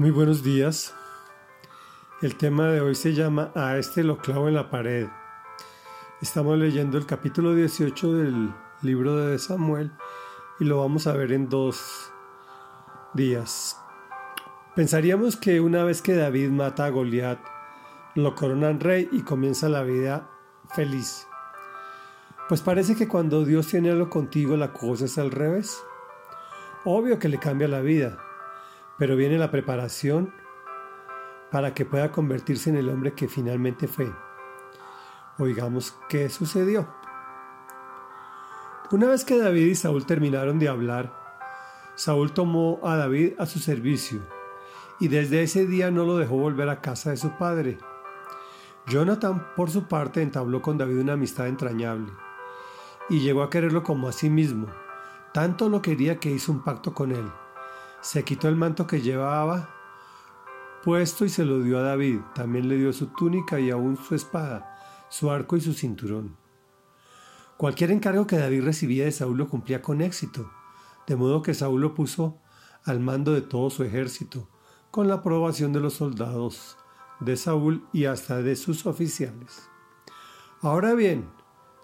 Muy buenos días. El tema de hoy se llama A este lo clavo en la pared. Estamos leyendo el capítulo 18 del libro de Samuel y lo vamos a ver en dos días. Pensaríamos que una vez que David mata a Goliat, lo coronan rey y comienza la vida feliz. Pues parece que cuando Dios tiene algo contigo la cosa es al revés. Obvio que le cambia la vida pero viene la preparación para que pueda convertirse en el hombre que finalmente fue. Oigamos qué sucedió. Una vez que David y Saúl terminaron de hablar, Saúl tomó a David a su servicio y desde ese día no lo dejó volver a casa de su padre. Jonathan, por su parte, entabló con David una amistad entrañable y llegó a quererlo como a sí mismo. Tanto lo quería que hizo un pacto con él se quitó el manto que llevaba puesto y se lo dio a David. También le dio su túnica y aún su espada, su arco y su cinturón. Cualquier encargo que David recibía de Saúl lo cumplía con éxito, de modo que Saúl lo puso al mando de todo su ejército, con la aprobación de los soldados de Saúl y hasta de sus oficiales. Ahora bien,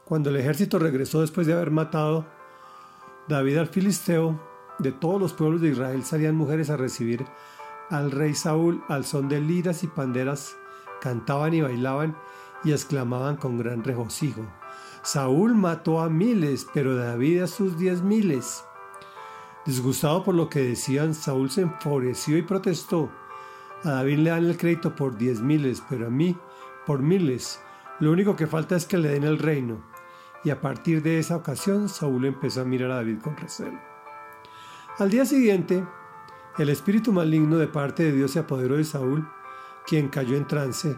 cuando el ejército regresó después de haber matado David al filisteo, de todos los pueblos de Israel salían mujeres a recibir al rey Saúl al son de liras y panderas, cantaban y bailaban y exclamaban con gran regocijo. Saúl mató a miles, pero David a sus diez miles. Disgustado por lo que decían, Saúl se enfureció y protestó. A David le dan el crédito por diez miles, pero a mí por miles. Lo único que falta es que le den el reino. Y a partir de esa ocasión, Saúl empezó a mirar a David con recelo. Al día siguiente, el espíritu maligno de parte de Dios se apoderó de Saúl, quien cayó en trance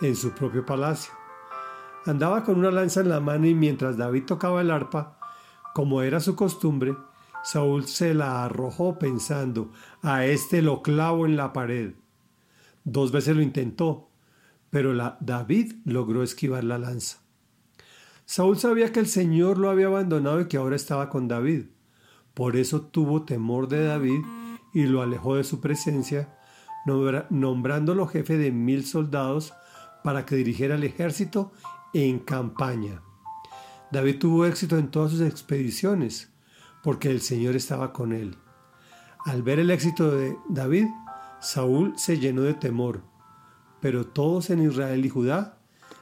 en su propio palacio. Andaba con una lanza en la mano y mientras David tocaba el arpa, como era su costumbre, Saúl se la arrojó pensando, a este lo clavo en la pared. Dos veces lo intentó, pero David logró esquivar la lanza. Saúl sabía que el Señor lo había abandonado y que ahora estaba con David. Por eso tuvo temor de David y lo alejó de su presencia, nombrándolo jefe de mil soldados para que dirigiera el ejército en campaña. David tuvo éxito en todas sus expediciones, porque el Señor estaba con él. Al ver el éxito de David, Saúl se llenó de temor, pero todos en Israel y Judá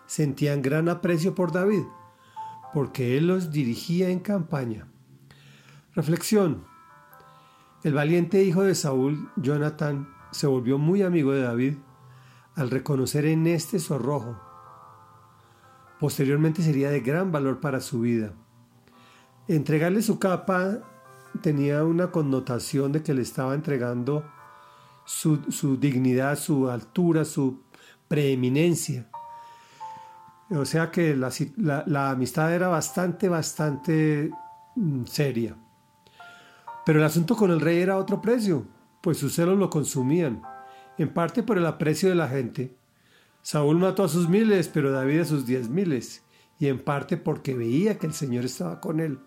sentían gran aprecio por David, porque él los dirigía en campaña. Reflexión. El valiente hijo de Saúl, Jonathan, se volvió muy amigo de David al reconocer en este su arrojo. Posteriormente sería de gran valor para su vida. Entregarle su capa tenía una connotación de que le estaba entregando su, dignidad, su altura, su preeminencia. O sea que la, la amistad era bastante, bastante mm, seria. Pero el asunto con el rey era otro precio, pues sus celos lo consumían, en parte por el aprecio de la gente. Saúl mató a sus miles, pero David a sus diez miles, y en parte porque veía que el Señor estaba con él.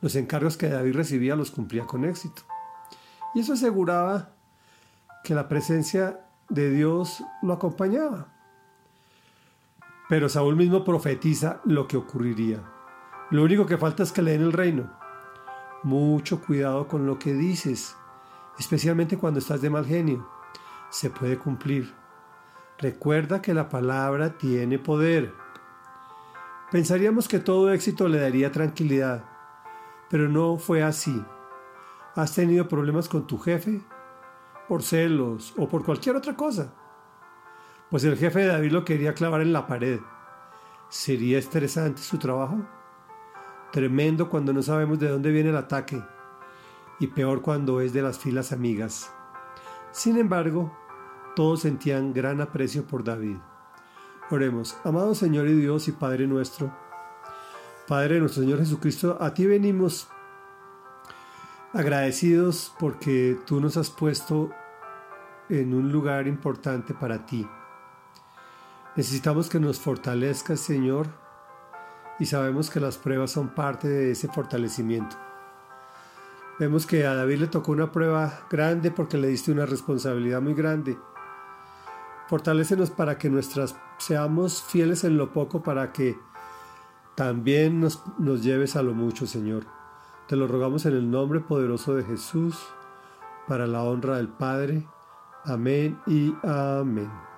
Los encargos que David recibía los cumplía con éxito. Y eso aseguraba que la presencia de Dios lo acompañaba. Pero Saúl mismo profetiza lo que ocurriría. Lo único que falta es que le den el reino. Mucho cuidado con lo que dices, especialmente cuando estás de mal genio. Se puede cumplir. Recuerda que la palabra tiene poder. Pensaríamos que todo éxito le daría tranquilidad, pero no fue así. ¿Has tenido problemas con tu jefe? ¿Por celos o por cualquier otra cosa? Pues el jefe de David lo quería clavar en la pared. ¿Sería estresante su trabajo? Tremendo cuando no sabemos de dónde viene el ataque y peor cuando es de las filas amigas. Sin embargo, todos sentían gran aprecio por David. Oremos, amado Señor y Dios y Padre nuestro, Padre nuestro Señor Jesucristo, a ti venimos agradecidos porque tú nos has puesto en un lugar importante para ti. Necesitamos que nos fortalezcas, Señor, y sabemos que las pruebas son parte de ese fortalecimiento. Vemos que a David le tocó una prueba grande porque le diste una responsabilidad muy grande. Fortalécenos para que nuestras seamos fieles en lo poco para que también nos, nos lleves a lo mucho, Señor. Te lo rogamos en el nombre poderoso de Jesús, para la honra del Padre. Amén y amén.